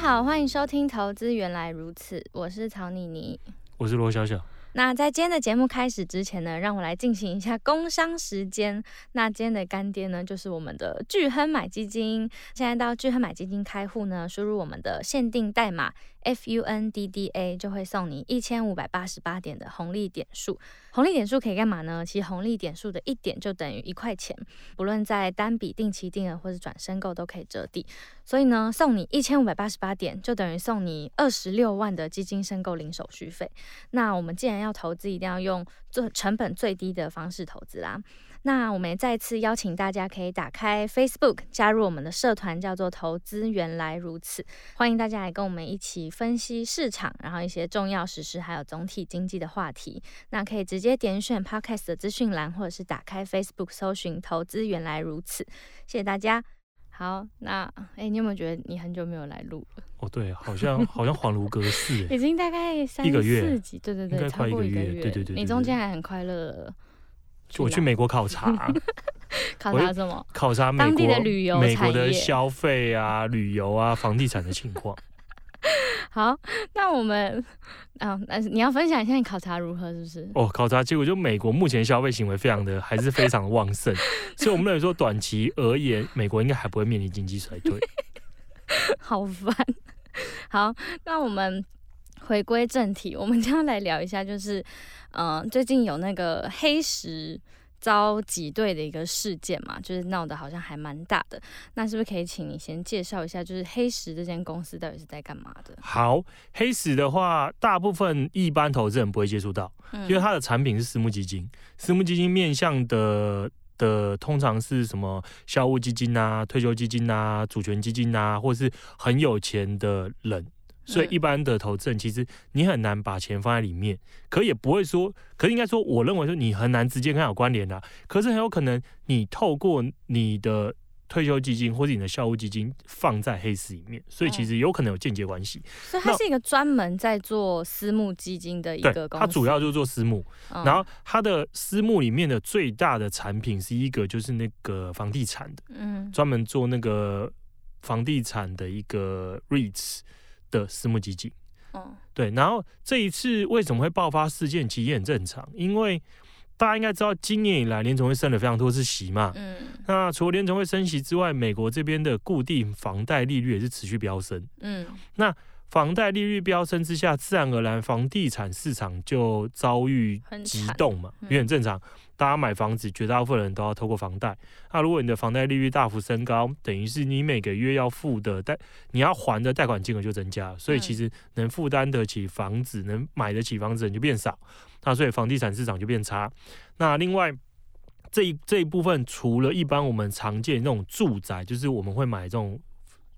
好，欢迎收听《投资原来如此》，我是曹妮妮，我是罗小小。那在今天的节目开始之前呢，让我来进行一下工商时间。那今天的干爹呢，就是我们的聚亨买基金。现在到聚亨买基金开户呢，输入我们的限定代码 FUNDDA，就会送你一千五百八十八点的红利点数。红利点数可以干嘛呢？其实红利点数的一点就等于一块钱，不论在单笔定期定额或是转申购都可以折抵。所以呢，送你一千五百八十八点，就等于送你二十六万的基金申购零手续费。那我们既然要投资，一定要用最成本最低的方式投资啦。那我们也再次邀请大家可以打开 Facebook，加入我们的社团，叫做“投资原来如此”。欢迎大家来跟我们一起分析市场，然后一些重要时事，还有总体经济的话题。那可以直接点选 Podcast 的资讯栏，或者是打开 Facebook 搜寻“投资原来如此”。谢谢大家。好，那哎、欸，你有没有觉得你很久没有来录了？哦，对，好像好像恍如隔世，已经大概三一个月对对对，超过一个月，对对对，对，对，对，你中间还很快乐。我去美国考察，考察什么？考察美国当地的旅游、美国的消费啊、旅游啊、房地产的情况。好，那我们啊，那你要分享一下你考察如何，是不是？哦，考察结果就美国目前消费行为非常的还是非常旺盛，所以我们来说短期而言，美国应该还不会面临经济衰退。好烦。好，那我们回归正题，我们将要来聊一下，就是。嗯，最近有那个黑石遭挤兑的一个事件嘛，就是闹得好像还蛮大的。那是不是可以请你先介绍一下，就是黑石这间公司到底是在干嘛的？好，黑石的话，大部分一般投资人不会接触到，嗯，因为它的产品是私募基金。私募基金面向的的通常是什么校务基金啊、退休基金啊、主权基金啊，或是很有钱的人。所以一般的投资人其实你很难把钱放在里面，可也不会说，可是应该说，我认为说你很难直接跟它有关联的。可是很有可能你透过你的退休基金或者你的校务基金放在黑市里面，所以其实有可能有间接关系。所以它是一个专门在做私募基金的一个公司。它主要就是做私募，然后它的私募里面的最大的产品是一个就是那个房地产的，嗯，专门做那个房地产的一个 REITs。的私募基金，嗯，对，然后这一次为什么会爆发事件，其实也很正常，因为大家应该知道，今年以来联总会升了非常多次息嘛，嗯，那除了联总会升息之外，美国这边的固定房贷利率也是持续飙升，嗯，那房贷利率飙升之下，自然而然房地产市场就遭遇急动嘛，也很正常。大家买房子，绝大部分人都要透过房贷。那如果你的房贷利率大幅升高，等于是你每个月要付的贷，你要还的贷款金额就增加。所以其实能负担得起房子、能买得起房子的人就变少。那所以房地产市场就变差。那另外这一这一部分，除了一般我们常见那种住宅，就是我们会买这种。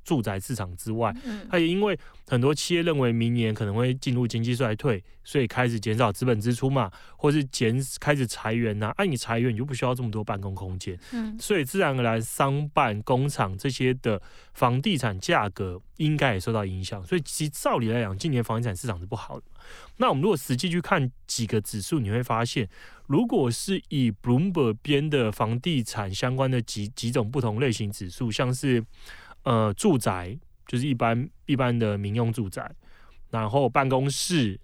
住宅市场之外，它也因为很多企业认为明年可能会进入经济衰退，所以开始减少资本支出嘛，或是减开始裁员呐、啊。按、啊、你裁员，你就不需要这么多办公空间，嗯，所以自然而然商办、工厂这些的房地产价格应该也受到影响。所以其实照理来讲，今年房地产市场是不好的。那我们如果实际去看几个指数，你会发现，如果是以 Bloomberg 编的房地产相关的几几种不同类型指数，像是。呃，住宅就是一般一般的民用住宅，然后办公室，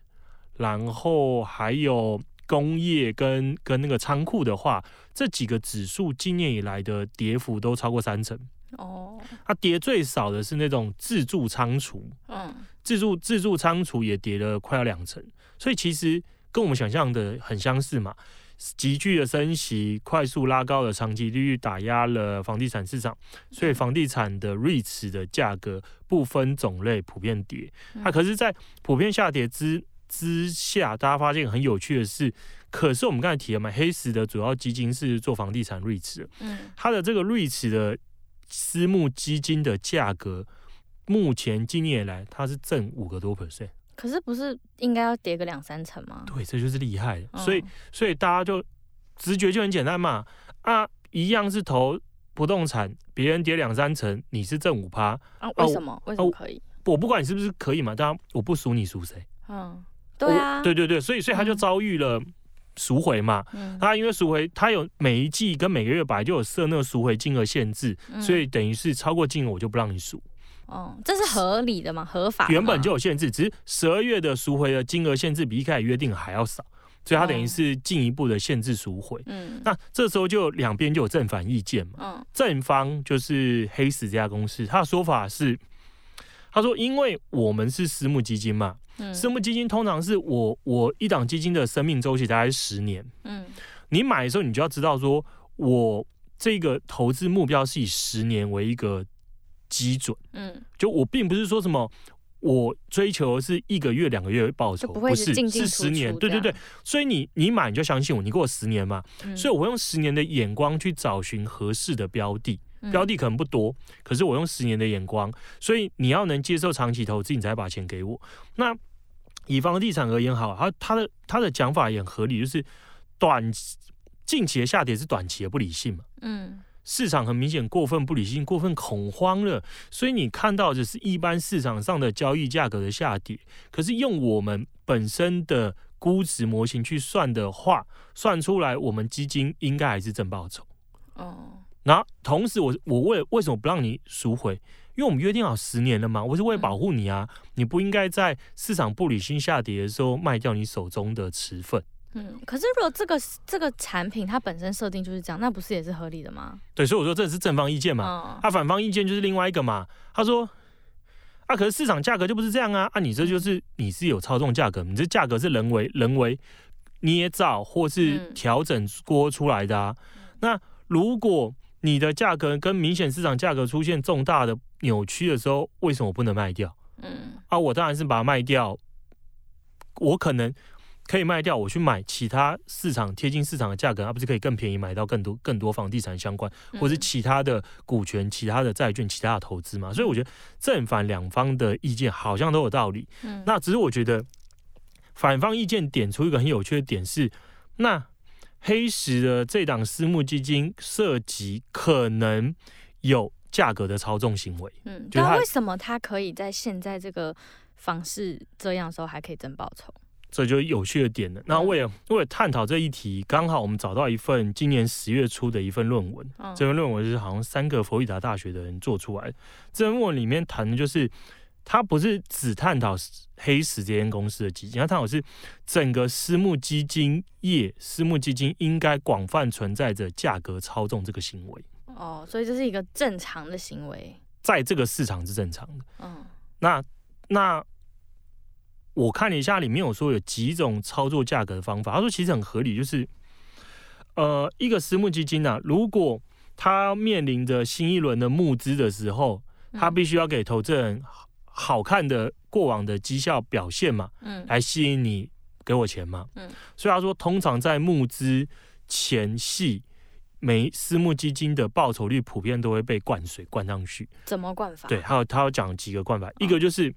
然后还有工业跟跟那个仓库的话，这几个指数今年以来的跌幅都超过三成。哦，它跌最少的是那种自助仓储，嗯，自助自助仓储也跌了快要两成，所以其实跟我们想象的很相似嘛。急剧的升息，快速拉高的长期利率打压了房地产市场，所以房地产的 REITs 的价格不分种类普遍跌。它可是，在普遍下跌之之下，大家发现很有趣的是，可是我们刚才提了嘛，黑石的主要基金是做房地产 REITs 嗯，它的这个 REITs 的私募基金的价格目前今年以来它是正五个多 percent。可是不是应该要叠个两三层吗？对，这就是厉害。所以所以大家就直觉就很简单嘛，啊，一样是投不动产，别人跌两三层，你是正五趴啊？为什么？啊、为什么可以？我不管你是不是可以嘛，当然我不输你输谁？嗯，对啊，对对对，所以所以他就遭遇了赎回嘛。嗯，他因为赎回，他有每一季跟每个月本来就有设那个赎回金额限制，嗯、所以等于是超过金额我就不让你赎。哦，这是合理的吗？合法？原本就有限制，只是十二月的赎回的金额限制比一开始约定还要少，所以它等于是进一步的限制赎回。嗯，那这时候就两边就有正反意见嘛。嗯，正方就是黑石这家公司，他的说法是，他说因为我们是私募基金嘛，嗯，私募基金通常是我我一档基金的生命周期大概是十年。嗯，你买的时候你就要知道说，我这个投资目标是以十年为一个。基准，嗯，就我并不是说什么，我追求的是一个月、两个月报酬，不，是是十年，对对对，所以你你买你就相信我，你给我十年嘛，嗯、所以我用十年的眼光去找寻合适的标的，标的可能不多，可是我用十年的眼光，所以你要能接受长期投资，你才把钱给我。那以房地产而言，好，他他的他的讲法也很合理，就是短近期的下跌是短期的不理性嘛，嗯。市场很明显过分不理性、过分恐慌了，所以你看到的是一般市场上的交易价格的下跌。可是用我们本身的估值模型去算的话，算出来我们基金应该还是正报酬。哦，那同时我我为为什么不让你赎回？因为我们约定好十年了嘛，我是为了保护你啊，你不应该在市场不理性下跌的时候卖掉你手中的持份。嗯，可是如果这个这个产品它本身设定就是这样，那不是也是合理的吗？对，所以我说这是正方意见嘛，啊、反方意见就是另外一个嘛。他说，啊，可是市场价格就不是这样啊，啊，你这就是你是有操纵价格，你这价格是人为人为捏造或是调整锅出来的啊。嗯、那如果你的价格跟明显市场价格出现重大的扭曲的时候，为什么我不能卖掉？嗯，啊，我当然是把它卖掉，我可能。可以卖掉，我去买其他市场贴近市场的价格，而不是可以更便宜买到更多更多房地产相关，或是其他的股权、其他的债券、其他的投资嘛？所以我觉得正反两方的意见好像都有道理。嗯，那只是我觉得反方意见点出一个很有趣的点是，那黑石的这档私募基金涉及可能有价格的操纵行为。嗯，那为什么他可以在现在这个房市这样的时候还可以增报酬？这就有趣的点了。那为了为了探讨这一题，刚好我们找到一份今年十月初的一份论文。嗯、这份论文是好像三个佛罗里达大学的人做出来的。这份论文里面谈的就是，他不是只探讨黑石这间公司的基金，他探讨是整个私募基金业，私募基金应该广泛存在着价格操纵这个行为。哦，所以这是一个正常的行为，在这个市场是正常的。嗯，那那。我看了一下，里面有说有几种操作价格的方法。他说其实很合理，就是呃，一个私募基金啊，如果他面临着新一轮的募资的时候，他必须要给投资人好看的过往的绩效表现嘛，嗯，来吸引你给我钱嘛，嗯，所以他说通常在募资前夕，每私募基金的报酬率普遍都会被灌水灌上去。怎么灌法？对，还有他要讲几个灌法，一个就是。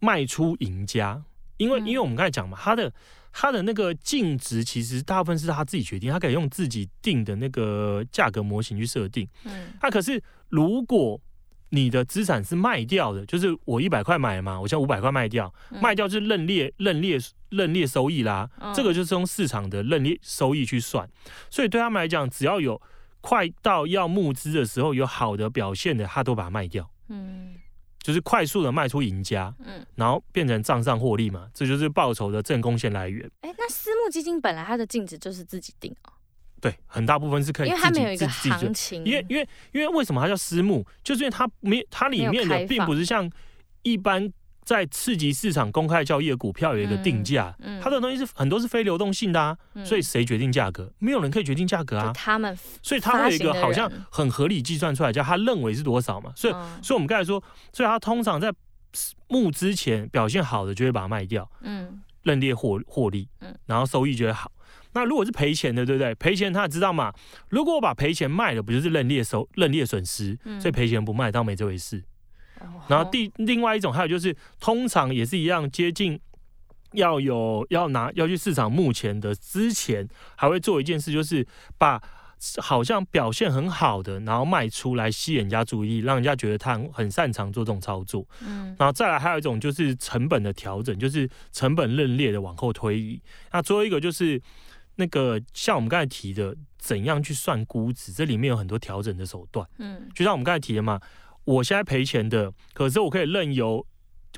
卖出赢家，因为因为我们刚才讲嘛，他的他的那个净值其实大部分是他自己决定，他可以用自己定的那个价格模型去设定。嗯，那可是如果你的资产是卖掉的，就是我一百块买嘛，我现在五百块卖掉，卖掉就是认列认列认列收益啦，这个就是用市场的认列收益去算，所以对他们来讲，只要有快到要募资的时候有好的表现的，他都把它卖掉。嗯。就是快速的卖出赢家，嗯，然后变成账上获利嘛，这就是报酬的正贡献来源。哎、欸，那私募基金本来它的净值就是自己定哦？对，很大部分是可以自己，因为它没有一个行情。因为因为因为为什么它叫私募？就是因为它没它里面的并不是像一般。在次级市场公开交易的股票有一个定价，嗯嗯、它的东西是很多是非流动性的啊，嗯、所以谁决定价格？没有人可以决定价格啊。他们，所以它会有一个好像很合理计算出来，叫他认为是多少嘛。所以，嗯、所以我们刚才说，所以他通常在募之前表现好的就会把它卖掉，嗯，认列获获利，嗯，然后收益就会好。那如果是赔钱的，对不对？赔钱他也知道嘛。如果我把赔钱卖了，不就是认列收认列损失？所以赔钱不卖当没这回事。然后第另外一种还有就是，通常也是一样接近要有要拿要去市场目前的之前，还会做一件事，就是把。好像表现很好的，然后卖出来吸引人家注意，让人家觉得他很很擅长做这种操作。嗯，然后再来还有一种就是成本的调整，就是成本认列的往后推移。那最后一个就是那个像我们刚才提的，怎样去算估值，这里面有很多调整的手段。嗯，就像我们刚才提的嘛，我现在赔钱的，可是我可以任由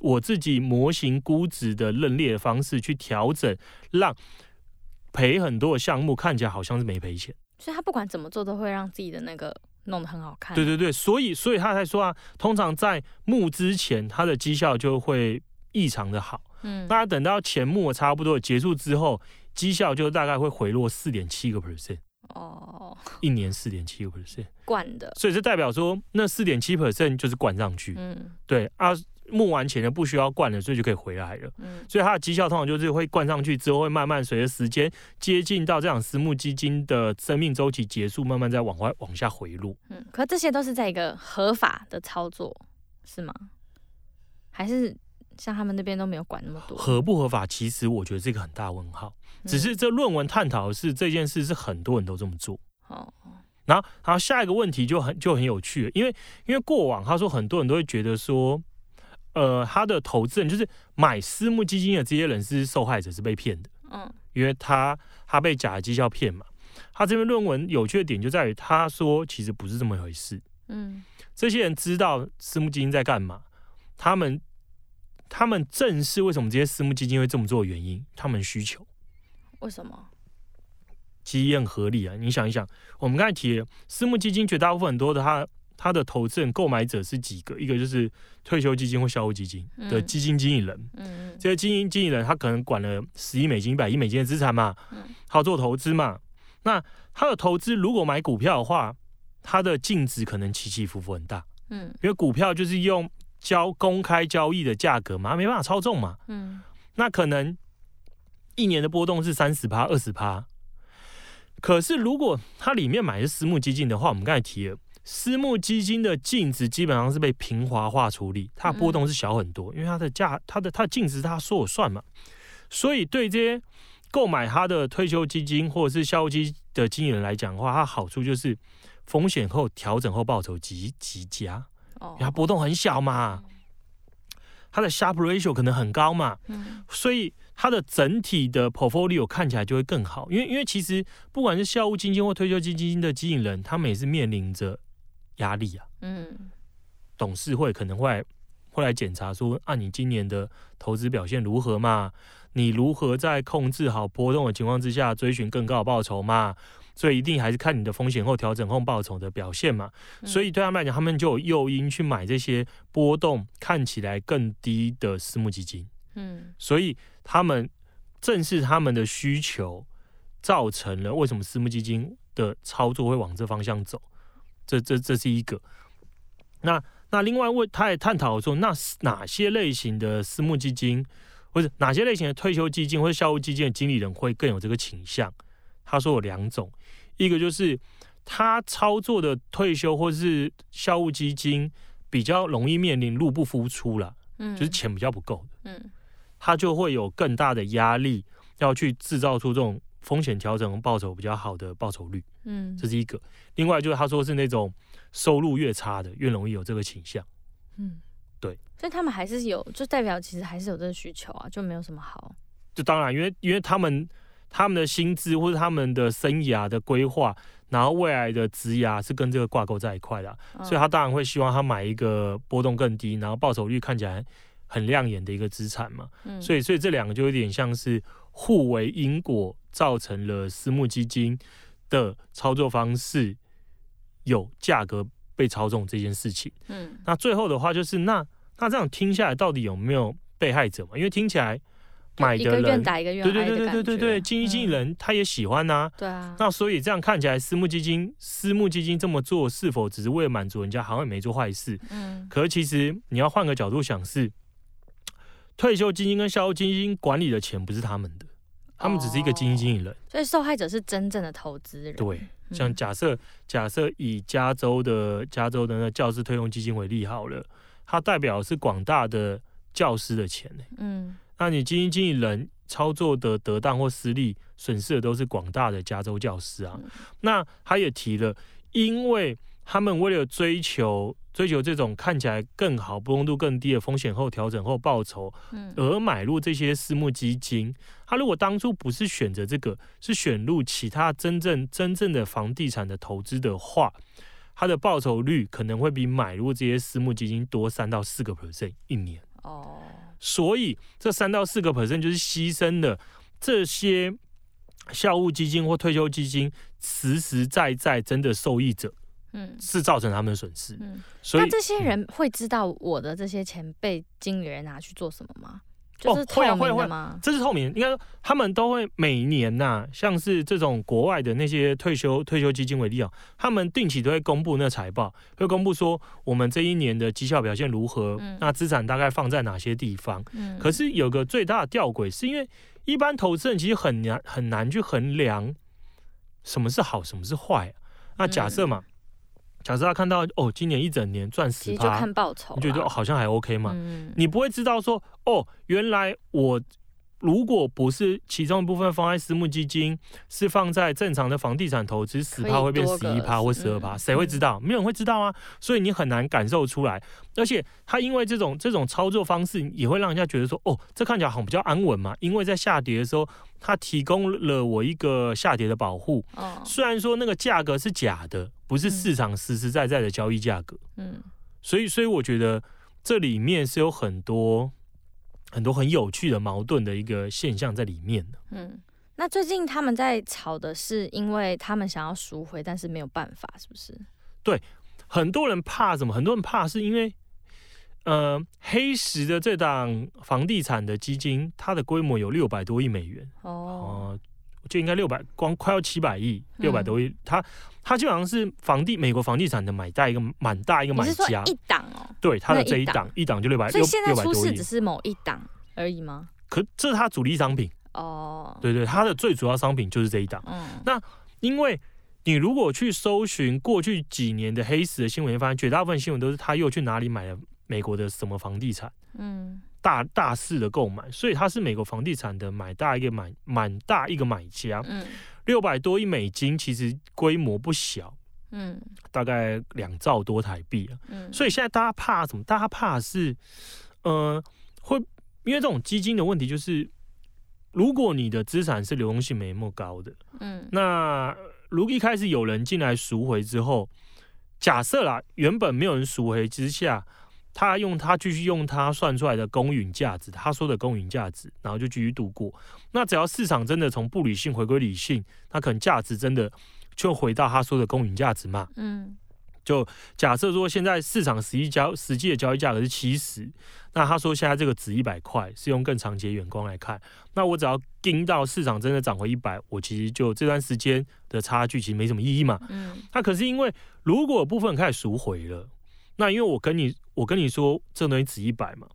我自己模型估值的认列方式去调整，让赔很多的项目看起来好像是没赔钱。所以他不管怎么做，都会让自己的那个弄得很好看。对对对，所以所以他才说啊，通常在募之前，他的绩效就会异常的好。嗯，那等到前募差不多结束之后，绩效就大概会回落四点七个 percent。哦，一年四点七个 percent，灌的。所以这代表说，那四点七 percent 就是灌上去。嗯，对啊。募完钱了不需要灌了，所以就可以回来了。嗯，所以它的绩效通常就是会灌上去之后，会慢慢随着时间接近到这样私募基金的生命周期结束，慢慢再往外往下回落。嗯，可这些都是在一个合法的操作，是吗？还是像他们那边都没有管那么多？合不合法？其实我觉得是一个很大问号。只是这论文探讨的是这件事是很多人都这么做。哦，然后然后下一个问题就很就很有趣了，因为因为过往他说很多人都会觉得说。呃，他的投资人就是买私募基金的这些人是受害者，是被骗的。嗯，因为他他被假的绩效骗嘛。他这篇论文有趣的点就在于，他说其实不是这么一回事。嗯，这些人知道私募基金在干嘛，他们他们正是为什么这些私募基金会这么做的原因，他们需求。为什么？其实也很合理啊。你想一想，我们刚才提了私募基金，绝大部分很多的他。他的投资人、购买者是几个？一个就是退休基金或消费基金的基金经理人。嗯，这些基金经理人他可能管了十亿美金、一百亿美金的资产嘛。嗯，他要做投资嘛。那他的投资如果买股票的话，他的净值可能起起伏伏很大。嗯，因为股票就是用交公开交易的价格嘛，没办法操纵嘛。嗯，那可能一年的波动是三十趴、二十趴。可是如果它里面买的是私募基金的话，我们刚才提了。私募基金的净值基本上是被平滑化处理，它波动是小很多，因为它的价、它的它的净值它说了算嘛。所以对这些购买它的退休基金或者是校务基金的经理人来讲的话，它好处就是风险后调整后报酬极极佳，它波动很小嘛，它的 Sharpe ratio 可能很高嘛，所以它的整体的 portfolio 看起来就会更好。因为因为其实不管是校务基金或退休基金的经理人，他们也是面临着。压力啊，嗯，董事会可能会会来检查说，啊，你今年的投资表现如何嘛？你如何在控制好波动的情况之下追寻更高的报酬嘛？所以一定还是看你的风险后调整后报酬的表现嘛。所以对他们来讲，他们就有诱因去买这些波动看起来更低的私募基金。嗯，所以他们正是他们的需求造成了为什么私募基金的操作会往这方向走。这这这是一个，那那另外问，他也探讨说，那哪些类型的私募基金，或者哪些类型的退休基金或者校务基金的经理人会更有这个倾向？他说有两种，一个就是他操作的退休或者是校务基金比较容易面临入不敷出了，嗯，就是钱比较不够的，嗯，他就会有更大的压力要去制造出这种。风险调整报酬比较好的报酬率，嗯，这是一个。另外就是他说是那种收入越差的越容易有这个倾向，嗯，对。所以他们还是有，就代表其实还是有这个需求啊，就没有什么好。就当然，因为因为他们他们的薪资或者他们的生涯的规划，然后未来的职涯是跟这个挂钩在一块的，哦，所以他当然会希望他买一个波动更低，然后报酬率看起来很亮眼的一个资产嘛。嗯，所以所以这两个就有点像是互为因果。造成了私募基金的操作方式有价格被操纵这件事情。嗯，那最后的话就是那那这样听下来到底有没有被害者嘛？因为听起来买的人一个愿打一个愿挨的感觉。对对对对对对，基金经理人他也喜欢呐、啊。对啊。那所以这样看起来，私募基金私募基金这么做是否只是为了满足人家？好像也没做坏事。嗯。可是其实你要换个角度想，是退休基金跟校务基金管理的钱不是他们的。他们只是一个基金经理人，所以受害者是真正的投资人。对，像假设假设以加州的加州的那教师退休基金为例好了，它代表的是广大的教师的钱呢。嗯，那你基金经理人操作的得当或失利，损失的都是广大的加州教师啊。嗯、那他也提了，因为他们为了追求追求这种看起来更好、波动度更低的风险后调整后报酬，而买入这些私募基金。他如果当初不是选择这个，是选入其他真正真正的房地产的投资的话，他的报酬率可能会比买入这些私募基金多三到四个 percent 一年。哦，所以这三到四个 percent 就是牺牲的这些校务基金或退休基金实实在在真的受益者。嗯，是造成他们的损失。嗯，所以那这些人会知道我的这些钱被经理人拿去做什么吗？就是透明的吗？哦，会啊，会啊，这是透明。应该说他们都会每年呐、啊，像是这种国外的那些退休退休基金为例啊，他们定期都会公布那财报，会公布说我们这一年的绩效表现如何，嗯、那资产大概放在哪些地方。嗯，可是有个最大的吊诡，是因为一般投资人其实很难很难去衡量什么是好，什么是坏、啊。那假设嘛。嗯假设他看到哦，今年一整年赚十趴，就看报酬，你觉得好像还 OK 嘛？嗯、你不会知道说哦，原来我如果不是其中一部分放在私募基金，是放在正常的房地产投资，十趴会变十一趴或十二趴，谁会知道？没有人会知道啊，所以你很难感受出来。而且他因为这种这种操作方式，也会让人家觉得说哦，这看起来好像比较安稳嘛，因为在下跌的时候，他提供了我一个下跌的保护。哦、虽然说那个价格是假的。不是市场实实在在的交易价格，嗯，所以所以我觉得这里面是有很多很多很有趣的矛盾的一个现象在里面的，嗯，那最近他们在吵的是，因为他们想要赎回，但是没有办法，是不是？对，很多人怕什么？很多人怕是因为，呃，黑石的这档房地产的基金，它的规模有六百多亿美元，哦。呃就应该六百，光快要七百亿，六百多亿。它它基本上是房地美国房地产的买大一个蛮大一个买家。一档哦？对，它的这一档一档就六百，所以现在出事只是某一档而已吗？可这是他主力商品哦。对对，它的最主要商品就是这一档。嗯。那因为你如果去搜寻过去几年的黑死的新闻，发现绝大部分新闻都是他又去哪里买了美国的什么房地产。嗯。大大肆的购买，所以它是美国房地产的买大一个买蛮大一个买家。嗯，六百多亿美金其实规模不小。嗯，大概两兆多台币啊。嗯，所以现在大家怕什么？大家怕是，呃，会因为这种基金的问题，就是如果你的资产是流动性没那么高的，嗯，那如果一开始有人进来赎回之后，假设啦，原本没有人赎回之下。他用他继续用他算出来的公允价值，他说的公允价值，然后就继续度过。那只要市场真的从不理性回归理性，那可能价值真的就回到他说的公允价值嘛。嗯，就假设说现在市场实际交实际的交易价格是七十，那他说现在这个值一百块，是用更长期的眼光来看，那我只要盯到市场真的涨回一百，我其实就这段时间的差距其实没什么意义嘛。嗯，那可是因为如果部分开始赎回了。那因为我跟你，我跟你说，这东西值一百嘛，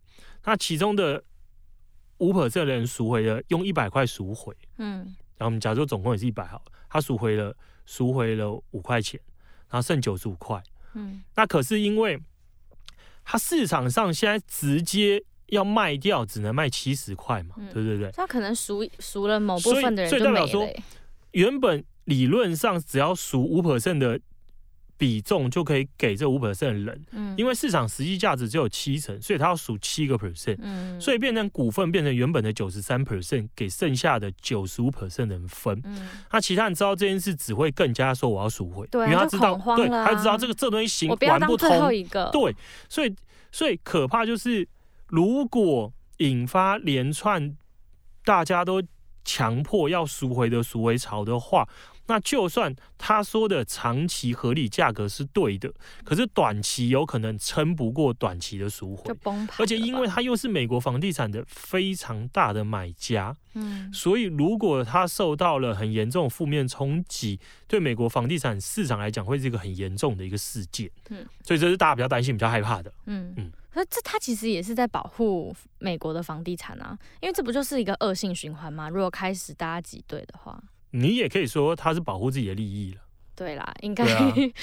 那其中的五 percent 的人赎回了，用一百块赎回，嗯，然后我们假如说总共也是一百好，他赎回了，赎回了五块钱，然后剩九十五块，嗯，那可是因为他市场上现在直接要卖掉，只能卖七十块嘛，嗯、对对对，他可能赎赎了某部分的人就没了，所以，所以代表说，原本理论上只要赎五 percent 的。比重就可以给这五 percent 的人，嗯，因为市场实际价值只有七成，所以他要数七个 percent，嗯，所以变成股份变成原本的九十三 percent 给剩下的九十五 percent 的人分，嗯，那其他人知道这件事只会更加说我要赎回，对，因为他知道，啊、对，他知道这个这东西行玩不通，对，所以所以可怕就是如果引发连串大家都强迫要赎回的赎回潮的话。那就算他说的长期合理价格是对的，可是短期有可能撑不过短期的赎回，而且因为他又是美国房地产的非常大的买家，嗯，所以如果他受到了很严重负面冲击，对美国房地产市场来讲会是一个很严重的一个事件，嗯，所以这是大家比较担心、比较害怕的，嗯。嗯，可是这他其实也是在保护美国的房地产啊，因为这不就是一个恶性循环吗？如果开始大家挤兑的话。你也可以说他是保护自己的利益了，对啦，应该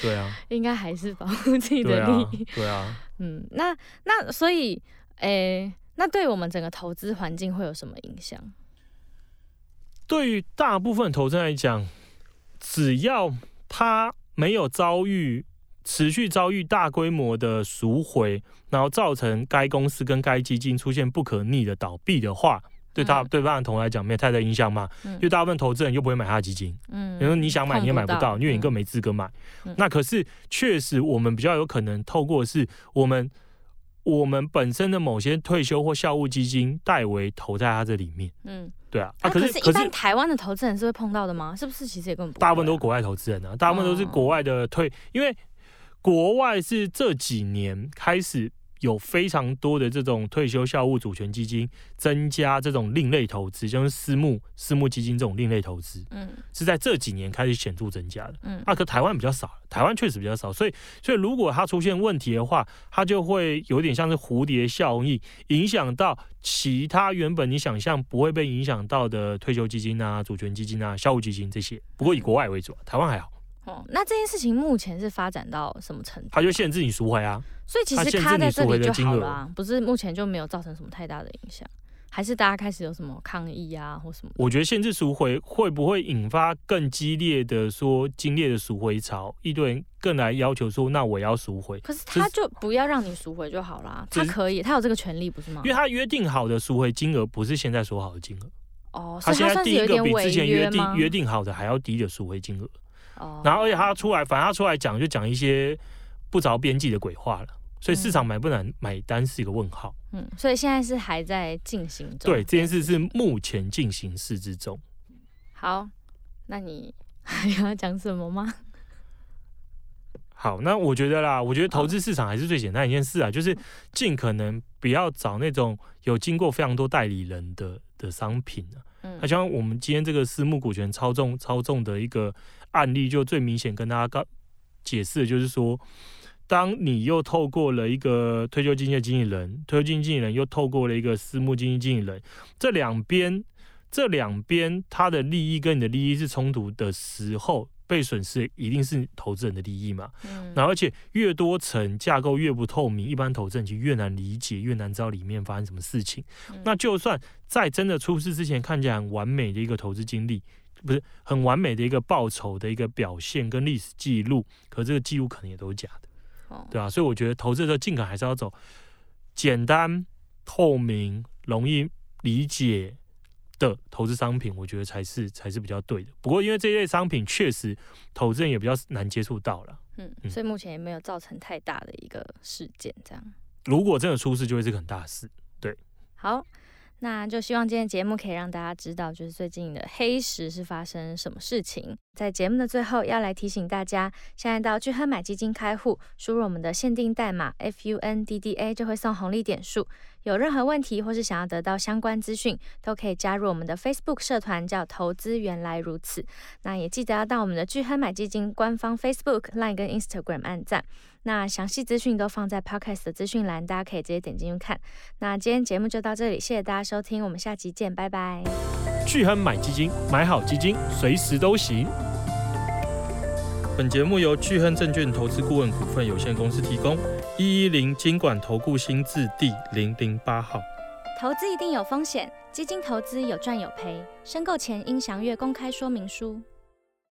对啊，应该还是保护自己的利益。对啊，嗯，那那所以，诶、欸，那对我们整个投资环境会有什么影响？对于大部分投资人来讲，只要他没有遭遇持续遭遇大规模的赎回，然后造成该公司跟该基金出现不可逆的倒闭的话，对大对大投来讲没有太大影响嘛。嗯、因为大部分投资人又不会买他的基金，嗯，比如说你想买你也买不到，不因为你更没资格买。嗯、那可是确实我们比较有可能透过是我们我们本身的某些退休或校务基金代为投在他这里面，嗯。对啊，啊可是，可是，一般台湾的投资人是会碰到的吗？是不是？其实也根本、啊、大部分都是国外投资人啊，大部分都是国外的退，哦、因为国外是这几年开始有非常多的这种退休校务主权基金增加这种另类投资，像是私募、私募基金这种另类投资，嗯，是在这几年开始显著增加的，嗯，啊，可台湾比较少，台湾确实比较少，所以，所以如果它出现问题的话，它就会有点像是蝴蝶效应，影响到其他原本你想象不会被影响到的退休基金啊、主权基金啊、校务基金这些，不过以国外为主，台湾还好。哦，那这件事情目前是发展到什么程度？他就限制你赎回啊，所以其实卡在这里就好了啊，不是目前就没有造成什么太大的影响，还是大家开始有什么抗议啊或什么？我觉得限制赎回会不会引发更激烈的说激烈的赎回潮？一堆人更来要求说，那我要赎回。可是他就不要让你赎回就好啦，他可以，他有这个权利不是吗？因为他约定好的赎回金额不是现在说好的金额哦，他现在第一个比之前约定约定好的还要低的赎回金额。然后，而且他出来，反正他出来讲，就讲一些不着边际的鬼话了。所以市场买不买买单是一个问号。嗯，所以现在是还在进行中。对，这件事是目前进行式之中。好，那你还要讲什么吗？好，那我觉得啦，我觉得投资市场还是最简单一件事啊，就是尽可能不要找那种有经过非常多代理人的的商品啊。嗯，那像我们今天这个私募股权操纵操纵的一个。案例就最明显跟大家告解释的就是说，当你又透过了一个退休基金的经理人，退休基金经理人又透过了一个私募基金经理人，这两边这两边他的利益跟你的利益是冲突的时候，被损失一定是投资人的利益嘛。嗯。然后而且越多层架构越不透明，一般投资人其实越难理解，越难知道里面发生什么事情。嗯。那就算在真的出事之前看起来很完美的一个投资经历。不是很完美的一个报酬的一个表现跟历史记录，可这个记录可能也都是假的，哦、对啊，所以我觉得投资的时候尽可能还是要走简单、透明、容易理解的投资商品，我觉得才是才是比较对的。不过因为这一类商品确实投资人也比较难接触到了，嗯，所以目前也没有造成太大的一个事件，这样。如果真的出事，就会是个很大的事，对。好。那就希望今天节目可以让大家知道，就是最近的黑石是发生什么事情。在节目的最后，要来提醒大家，现在到聚亨买基金开户，输入我们的限定代码 FUNDDA 就会送红利点数。有任何问题或是想要得到相关资讯，都可以加入我们的 Facebook 社团，叫“投资原来如此”。那也记得要到我们的聚亨买基金官方 Facebook、Line 跟 Instagram 按赞。那详细资讯都放在 Podcast 的资讯栏，大家可以直接点进去看。那今天节目就到这里，谢谢大家收听，我们下期见，拜拜。聚亨买基金，买好基金，随时都行。本节目由巨亨证券投资顾问股份有限公司提供，一一零金管投顾新字第零零八号。投资一定有风险，基金投资有赚有赔，申购前应详阅公开说明书。